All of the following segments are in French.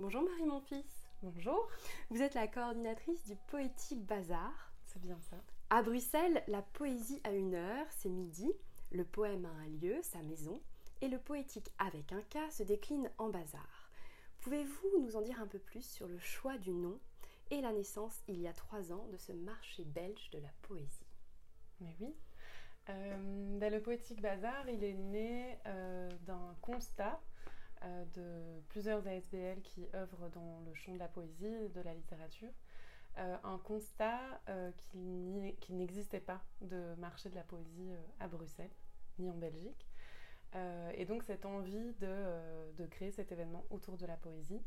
Bonjour Marie mon fils. Bonjour. Vous êtes la coordinatrice du Poétique Bazar. C'est bien ça. À Bruxelles, la poésie a une heure, c'est midi. Le poème a un lieu, sa maison. Et le poétique avec un cas se décline en bazar. Pouvez-vous nous en dire un peu plus sur le choix du nom et la naissance il y a trois ans de ce marché belge de la poésie? Mais oui. Euh, ben, le Poétique Bazar, il est né euh, d'un constat euh, de plusieurs ASBL qui œuvrent dans le champ de la poésie, de la littérature. un constat qu'il n'existait pas de marché de la poésie à Bruxelles, ni en Belgique. et donc cette envie de, créer cet événement autour de la poésie.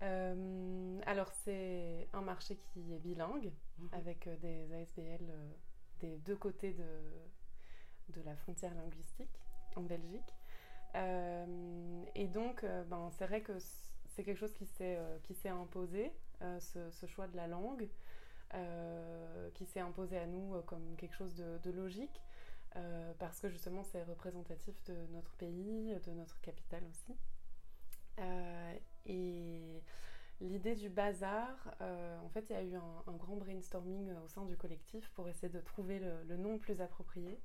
alors c'est un marché qui est bilingue, mhm. avec des ASBL des deux côtés de, de la frontière linguistique en Belgique. Euh, et donc, euh, ben, c'est vrai que c'est quelque chose qui s'est euh, imposé, ce, ce, choix de la langue, qui s'est imposé à nous comme quelque chose de, de logique, parce que justement c'est représentatif de notre pays, de notre capitale aussi. et l'idée du bazar, euh, en fait, il y a eu un, grand brainstorming au sein du collectif pour essayer de trouver le, nom plus approprié,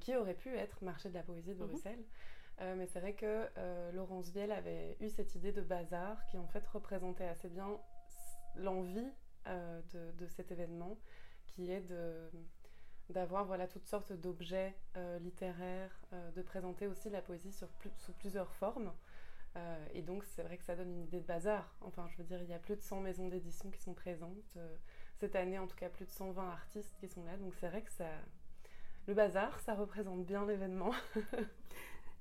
qui aurait pu être Marché de la poésie de mhm. Bruxelles. mais c'est vrai que Laurence Viel avait eu cette idée de bazar qui en fait représentait assez bien l'envie de, cet événement, qui est d'avoir voilà, toutes sortes d'objets littéraires, de présenter aussi la poésie sous plusieurs formes. Euh, et donc, c'est vrai que ça donne une idée de bazar. Enfin, je veux dire, il y a plus de 100 maisons d'édition qui sont présentes. Euh, cette année, en tout cas, plus de 120 artistes qui sont là. Donc, c'est vrai que ça. Le bazar, ça représente bien l'événement.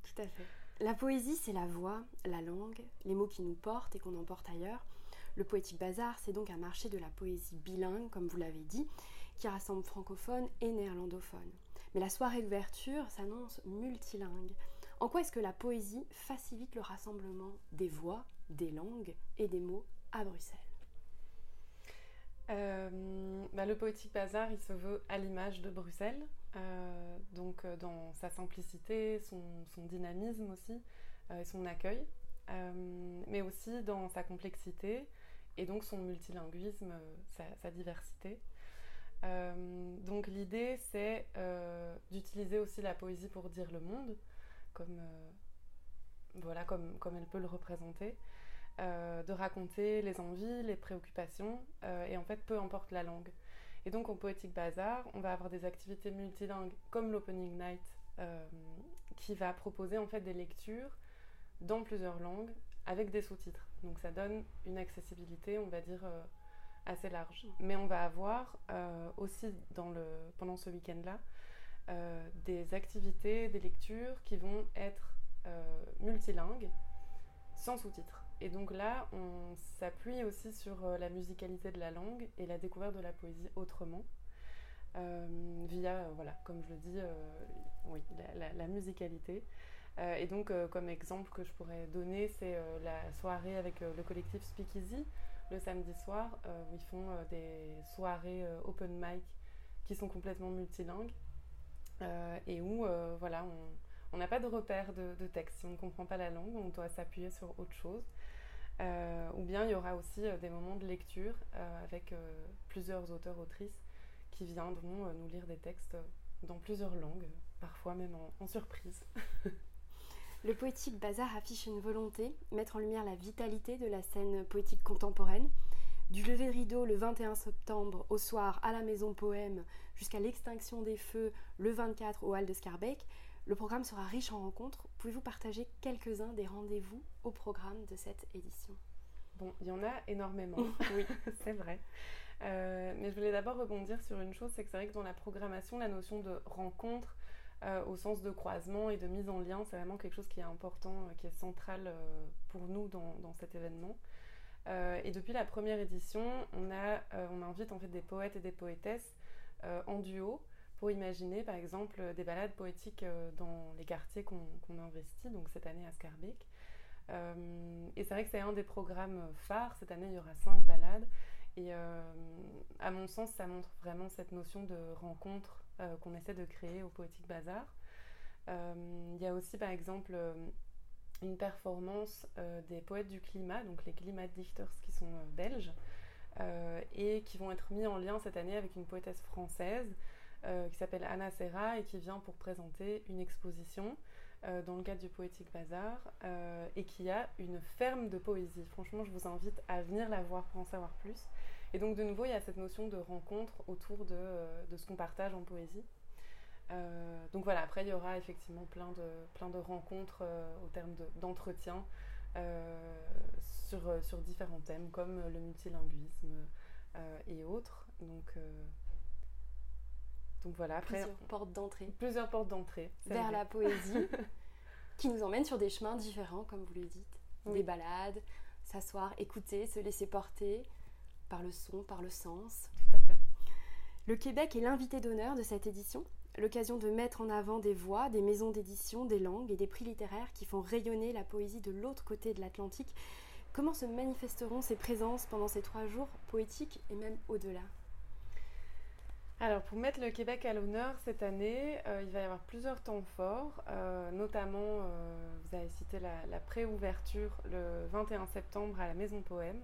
tout à fait. La poésie, c'est la voix, la langue, les mots qui nous portent et qu'on emporte ailleurs. Le Poétique Bazar, c'est donc un marché de la poésie bilingue, comme vous l'avez dit, qui rassemble francophones et néerlandophones. Mais la soirée d'ouverture s'annonce multilingue. En quoi est-ce que la poésie facilite le rassemblement des voix, des langues et des mots à Bruxelles? Euh, bah, Le Poétique Bazar, il se veut à l'image de Bruxelles, euh, donc euh, dans sa simplicité, son, dynamisme aussi, et son accueil, mais aussi dans sa complexité et donc son multilinguisme, sa diversité. donc l'idée, c'est d'utiliser aussi la poésie pour dire le monde, comme, euh, voilà, comme, comme elle peut le représenter, euh, de raconter les envies, les préoccupations, euh, et en fait, peu importe la langue. Et donc, au Poétique Bazar, on va avoir des activités multilingues comme l'Opening Night, qui va proposer en fait des lectures dans plusieurs langues avec des sous-titres. Donc, ça donne une accessibilité, on va dire, assez large. Mais on va avoir aussi dans le, pendant ce week-end-là euh, des activités, des lectures qui vont être euh, multilingues, sans sous-titres. Et donc là, on s'appuie aussi sur euh, la musicalité de la langue et la découverte de la poésie autrement, via, voilà, comme je le dis, oui, la, musicalité. et donc, comme exemple que je pourrais donner, c'est la soirée avec le collectif Speakeasy, le samedi soir, où ils font des soirées open mic qui sont complètement multilingues. Euh, et où euh, voilà, on n'a pas de repère de, texte. Si on ne comprend pas la langue, on doit s'appuyer sur autre chose. Euh, ou bien il y aura aussi des moments de lecture avec plusieurs auteurs, autrices qui viendront nous lire des textes dans plusieurs langues, parfois même en, surprise. Le Poétique Bazar affiche une volonté, mettre en lumière la vitalité de la scène poétique contemporaine, du lever de rideau le 21 septembre au soir à la Maison Poème jusqu'à l'extinction des feux le 24 au Hall de Scarbeck, le programme sera riche en rencontres. Pouvez-vous partager quelques-uns des rendez-vous au programme de cette édition? Bon, il y en a énormément, oui, c'est vrai. Euh, mais je voulais d'abord rebondir sur une chose, c'est que c'est vrai que dans la programmation, la notion de rencontre, euh, au sens de croisement et de mise en lien, c'est vraiment quelque chose qui est important, euh, qui est central pour nous dans, dans cet événement. Euh, et depuis la première édition, euh, on invite en fait des poètes et des poétesses euh, en duo pour imaginer par exemple des balades poétiques dans les quartiers qu'on investit, donc cette année à Scarbeck. et c'est vrai que c'est un des programmes phares. Cette année, il y aura cinq balades. Et à mon sens, ça montre vraiment cette notion de rencontre qu'on essaie de créer au Poétique Bazar. Il y a aussi, par exemple, une performance des poètes du climat, donc les Klimatdichters qui sont belges, et qui vont être mis en lien cette année avec une poétesse française qui s'appelle Anna Serra et qui vient pour présenter une exposition dans le cadre du Poétique Bazar et qui a une ferme de poésie. Franchement, je vous invite à venir la voir pour en savoir plus. Et donc de nouveau, il y a cette notion de rencontre autour de, euh, ce qu'on partage en poésie. Euh, donc voilà, après il y aura effectivement plein de, plein de rencontres euh, au terme d'entretien sur, sur différents thèmes comme le multilinguisme et autres. Donc, donc voilà, après. Plusieurs portes d'entrée. Plusieurs portes d'entrée. Vers la poésie qui nous emmène sur des chemins différents, comme vous le dites. Des balades, s'asseoir, écouter, se laisser porter, par le son, par le sens. Tout à fait. Le Québec est l'invité d'honneur de cette édition, l'occasion de mettre en avant des voix, des maisons d'édition, des langues et des prix littéraires qui font rayonner la poésie de l'autre côté de l'Atlantique. Comment se manifesteront ces présences pendant ces trois jours poétiques et même au-delà? Alors, pour mettre le Québec à l'honneur cette année, euh, il va y avoir plusieurs temps forts, euh, notamment, euh, vous avez cité la, la pré-ouverture le 21 septembre à la Maison Poème,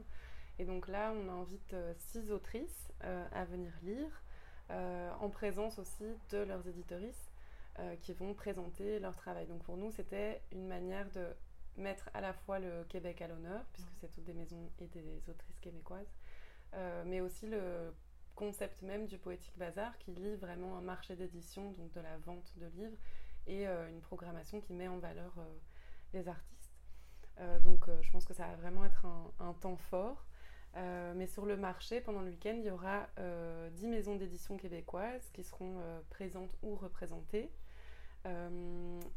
et donc là, on invite six autrices à venir lire, en présence aussi de leurs éditorices qui vont présenter leur travail. Donc pour nous, c'était une manière de mettre à la fois le Québec à l'honneur, puisque c'est toutes des maisons et des autrices québécoises, mais aussi le concept même du Poétique Bazar qui lie vraiment un marché d'édition, donc de la vente de livres, et une programmation qui met en valeur les artistes. donc je pense que ça va vraiment être un temps fort. Euh, mais sur le marché, pendant le week-end, il y aura 10 euh, maisons d'édition québécoises qui seront euh, présentes ou représentées.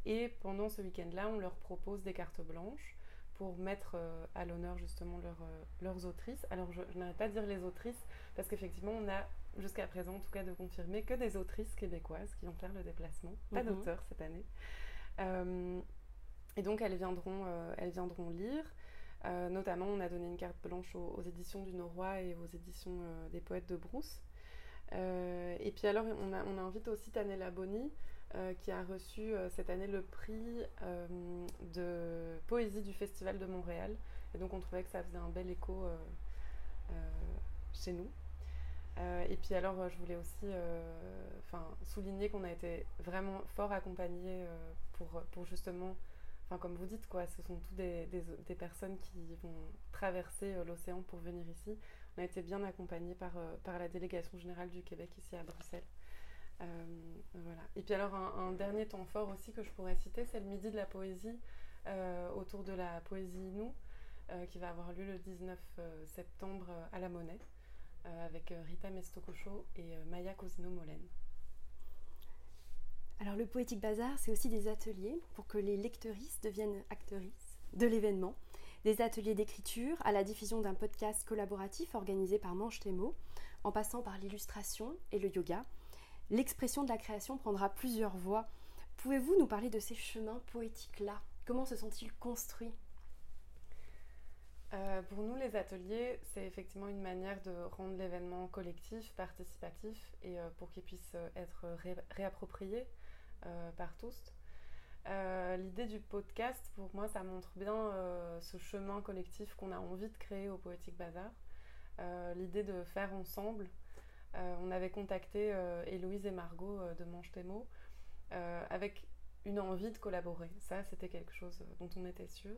et pendant ce week-end-là, on leur propose des cartes blanches pour mettre à l'honneur justement leurs autrices. Alors je, n'arrête pas de dire les autrices parce qu'effectivement on a jusqu'à présent en tout cas de confirmer que des autrices québécoises qui vont faire le déplacement, pas mhm. d'auteurs cette année. et donc elles viendront, elles viendront lire. Euh, notamment, on a donné une carte blanche aux, éditions du Noroy et aux éditions euh, des poètes de Brousse. Euh, et puis alors, on, a, on invite aussi Tanella Boni, qui a reçu cette année le prix de poésie du Festival de Montréal. Et donc, on trouvait que ça faisait un bel écho chez nous. et puis alors, je voulais aussi souligner qu'on a été vraiment fort accompagnés pour, pour justement comme vous dites, quoi, ce sont tous des, personnes qui vont traverser euh, l'océan pour venir ici. On a été bien accompagnés par, euh, la délégation générale du Québec ici à Bruxelles. Euh. Et puis alors un, dernier temps fort aussi que je pourrais citer, c'est le Midi de la poésie autour de la poésie Inou, qui va avoir lieu le 19 septembre à la Monnaie, avec Rita Mestococho et Maya Cosino-Molène. Alors le Poétique Bazar, c'est aussi des ateliers pour que les lecteuristes deviennent actrices de l'événement. Des ateliers d'écriture à la diffusion d'un podcast collaboratif organisé par Manche Thémo, en passant par l'illustration et le yoga. L'expression de la création prendra plusieurs voies. Pouvez-vous nous parler de ces chemins poétiques-là? Comment se sont-ils construits? Euh, pour nous, les ateliers, c'est effectivement une manière de rendre l'événement collectif, participatif, et euh, pour qu'il puisse euh, être réapproprié par tous. Euh, l'idée du podcast, pour moi, ça montre bien euh, ce chemin collectif qu'on a envie de créer au Poétique Bazar. L'idée de faire ensemble. on avait contacté Héloïse et Margot de Manche Thémo avec une envie de collaborer. Ça, c'était quelque chose dont on était sûr.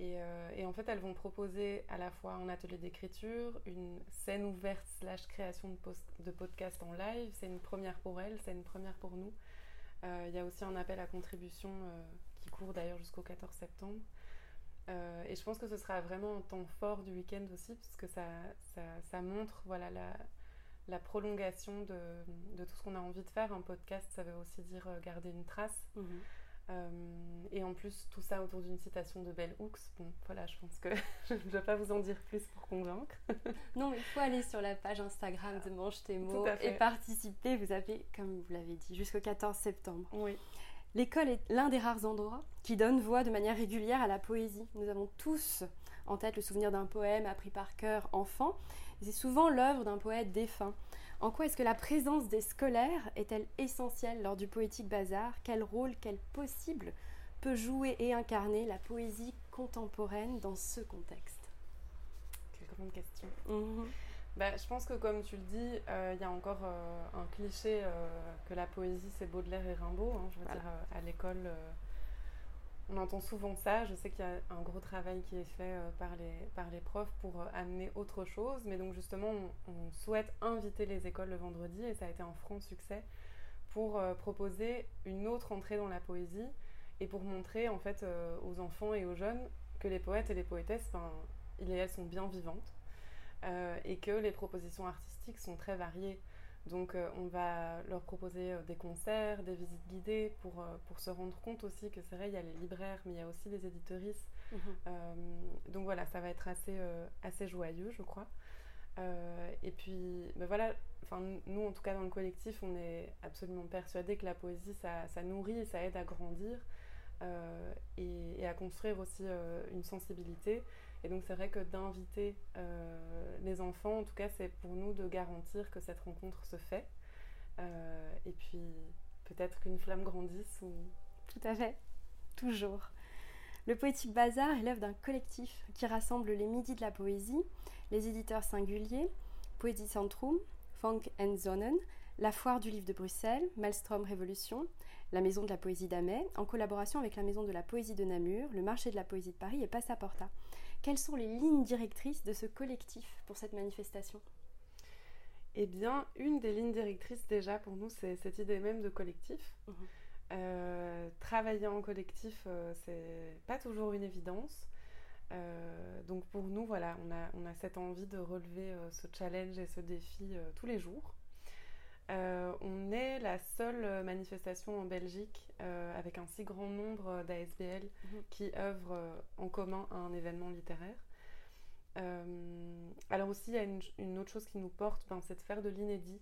Et, en fait, elles vont proposer à la fois un atelier d'écriture, une scène ouverte slash création de, de podcast en live. C'est une première pour elles, c'est une première pour nous. Euh, il y a aussi un appel à contribution euh, qui court d'ailleurs jusqu'au 14 septembre. Euh, et je pense que ce sera vraiment un temps fort du week-end aussi, puisque ça, ça, ça montre voilà, la, prolongation de, de, tout ce qu'on a envie de faire. Un podcast, ça veut aussi dire garder une trace. Mhm. Euh, et en plus, tout ça autour d'une citation de Bell Hooks. Bon, voilà, je pense que je ne vais pas vous en dire plus pour convaincre. non, il faut aller sur la page Instagram de Mange tes mots et participer. Vous avez, comme vous l'avez dit, jusqu'au 14 septembre. Oui. L'école est l'un des rares endroits qui donne voix de manière régulière à la poésie. Nous avons tous en tête le souvenir d'un poème appris par cœur enfant. C'est souvent l'œuvre d'un poète défunt. En quoi est-ce que la présence des scolaires est-elle essentielle lors du poétique bazar? Quel rôle, quel possible peut jouer et incarner la poésie contemporaine dans ce contexte? Quelle grande question. Bah, je pense que comme tu le dis, euh, il y a encore euh, un cliché euh, que la poésie c'est Baudelaire et Rimbaud. hein. je veux Voilà. dire, à l'école, on entend souvent ça. Je sais qu'il y a un gros travail qui est fait par, les, par profs pour amener autre chose. Mais donc justement, on, souhaite inviter les écoles le vendredi et ça a été un franc succès pour proposer une autre entrée dans la poésie et pour montrer en fait aux enfants et aux jeunes que les poètes et les poétesses, ben, ils et elles sont bien vivantes euh, et que les propositions artistiques sont très variées. Donc euh, on va leur proposer euh, des concerts, des visites guidées pour, euh, pour se rendre compte aussi que c'est vrai, il y a les libraires, mais il y a aussi les éditorices. Mhm. Euh, donc voilà, ça va être assez, assez joyeux, je crois. Et puis, ben voilà, nous en tout cas dans le collectif, on est absolument persuadés que la poésie, ça, ça nourrit et ça aide à grandir et, et, à construire aussi une sensibilité. Et donc c'est vrai que d'inviter euh, les enfants, en tout cas, c'est pour nous de garantir que cette rencontre se fait. Euh, et puis peut-être qu'une flamme grandisse. Ou... Tout à fait, toujours. Le Poétique Bazar est l'œuvre d'un collectif qui rassemble les midis de la poésie, les éditeurs singuliers, Poésie Centrum, Funk and Zonen, la Foire du Livre de Bruxelles, Maelstrom Révolution, la Maison de la Poésie d'Amet, en collaboration avec la Maison de la Poésie de Namur, le Marché de la Poésie de Paris et Passaporta. Quelles sont les lignes directrices de ce collectif pour cette manifestation? Eh bien, une des lignes directrices déjà pour nous, c'est cette idée même de collectif. Mmh. Euh, travailler en collectif, euh, c'est pas toujours une évidence. Euh, donc pour nous, voilà, on a, on a cette envie de relever euh, ce challenge et ce défi tous les jours. Euh, on est la seule manifestation en Belgique euh, avec un si grand nombre d'ASBL Mhm. qui œuvrent en commun à un événement littéraire. Euh, alors aussi, il y a une, une, autre chose qui nous porte, ben, c'est de faire de l'inédit.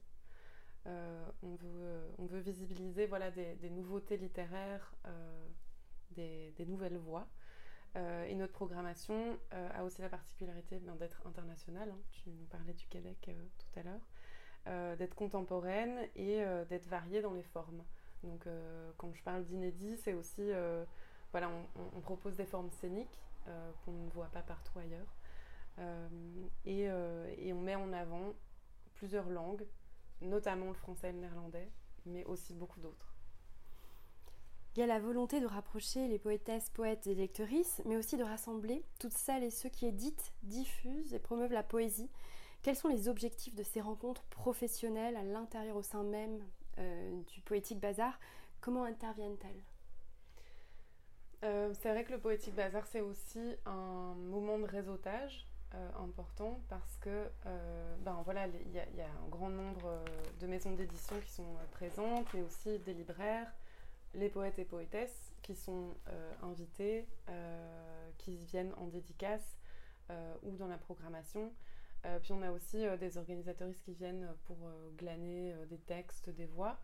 Euh, on, veut, on veut visibiliser voilà, des, des nouveautés littéraires, euh, des, des nouvelles voix. Euh, et notre programmation euh, a aussi la particularité ben, d'être internationale. Hein. Tu nous parlais du Québec euh, tout à l'heure. Euh, d'être contemporaine et euh, d'être variée dans les formes. Donc euh, quand je parle d'inédit, c'est aussi, voilà, on, propose des formes scéniques qu'on ne voit pas partout ailleurs. Et, et, on met en avant plusieurs langues, notamment le français et le néerlandais, mais aussi beaucoup d'autres. Il y a la volonté de rapprocher les poétesses, poètes et lectrices, mais aussi de rassembler toutes celles et ceux qui éditent, diffusent et promeuvent la poésie. Quels sont les objectifs de ces rencontres professionnelles à l'intérieur, au sein même euh, du Poétique Bazar? Comment interviennent-elles? Euh, C'est vrai que le Poétique Bazar, c'est aussi un moment de réseautage euh, important parce que ben, voilà, il y, y, a un grand nombre de maisons d'édition qui sont présentes, mais aussi des libraires, les poètes et poétesses qui sont invités, qui viennent en dédicace ou dans la programmation. Euh, puis on a aussi euh, des organisatoristes qui viennent pour euh, glaner des textes, des voix.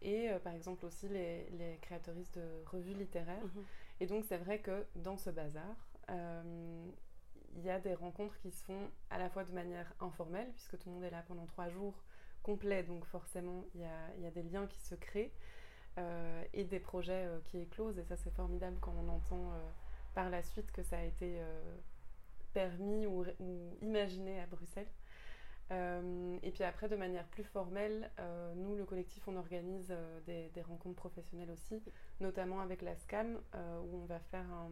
Et par exemple aussi les, les créatoristes de revues littéraires. Mhm. Et donc c'est vrai que dans ce bazar, il y a des rencontres qui se font à la fois de manière informelle, puisque tout le monde est là pendant trois jours complets, donc forcément il y a, il y a des liens qui se créent, et des projets qui éclosent. Et ça c'est formidable quand on entend par la suite que ça a été permis ou, ou, imaginé à Bruxelles. Euh, et puis après, de manière plus formelle, euh, nous, le collectif, on organise euh, des, rencontres professionnelles aussi, notamment avec la SCAM, où on va faire un,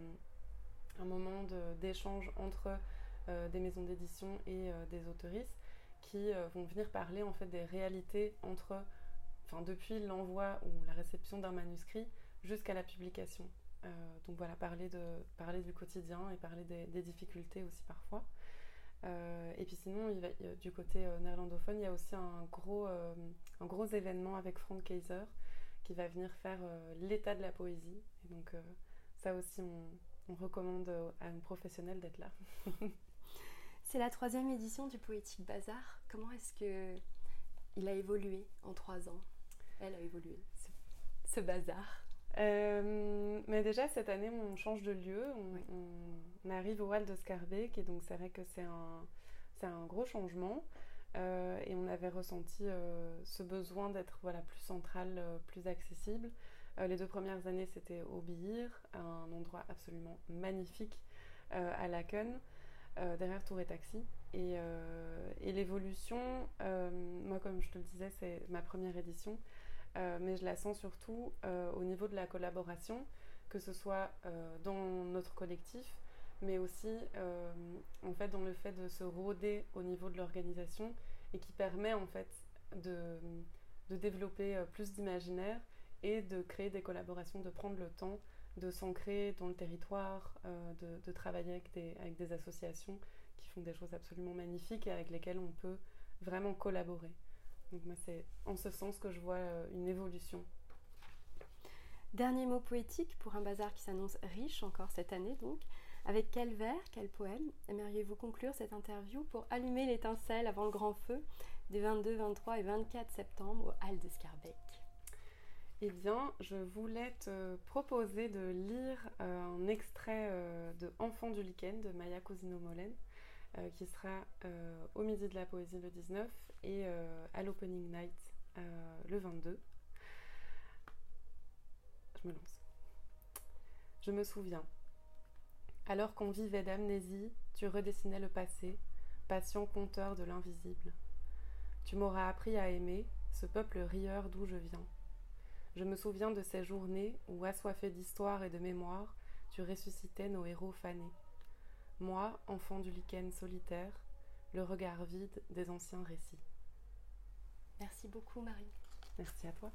un moment d'échange entre des maisons d'édition et des autoristes qui vont venir parler en fait des réalités entre, enfin, depuis l'envoi ou la réception d'un manuscrit jusqu'à la publication. Euh, donc voilà, parler, de, parler du quotidien et parler des, des difficultés aussi parfois. Euh, et puis sinon, il va, il, du côté euh, néerlandophone, il y a aussi un gros, euh, un gros événement avec Frank Kaiser qui va venir faire l'état de la poésie. Et donc ça aussi, on, on recommande à un professionnel d'être là. C'est la troisième édition du Poétique Bazar. Comment est-ce que il a évolué en trois ans? Elle a évolué, ce, ce bazar euh, mais déjà cette année on change de lieu, on, oui. on, on arrive au Hall de Scarbeck et donc c'est vrai que c'est un, un gros changement euh, et on avait ressenti euh, ce besoin d'être voilà, plus central, plus accessible. les deux premières années, c'était au Bihir, un endroit absolument magnifique à Laken, derrière Tour et Taxi. Et, et l'évolution, moi, comme je te le disais, c'est ma première édition. Euh, mais je la sens surtout euh, au niveau de la collaboration, que ce soit euh, dans notre collectif, mais aussi en fait dans le fait de se rôder au niveau de l'organisation et qui permet en fait de, développer plus d'imaginaire et de créer des collaborations, de prendre le temps de s'ancrer dans le territoire, de, travailler avec des associations qui font des choses absolument magnifiques et avec lesquelles on peut vraiment collaborer. Donc moi, c'est en ce sens que je vois euh, une évolution. Dernier mot poétique pour un bazar qui s'annonce riche encore cette année donc. Avec quel vers, quel poème aimeriez-vous conclure cette interview pour allumer l'étincelle avant le grand feu des 22, 23 et 24 septembre au Hall de Scarbeck Eh bien, je voulais te proposer de lire euh, un extrait euh, de Enfant du lichen de Maya Cosino-Molen, qui sera au Midi de la Poésie le 19 et euh, à l'Opening Night euh, le 22. Je me lance. Je me souviens. Alors qu'on vivait d'amnésie, tu redessinais le passé, patient conteur de l'invisible. Tu m'auras appris à aimer ce peuple rieur d'où je viens. Je me souviens de ces journées où, assoiffé d'histoire et de mémoire, tu ressuscitais nos héros fanés. Moi, enfant du lichen solitaire, le regard vide des anciens récits. Merci beaucoup Marie. Merci à toi.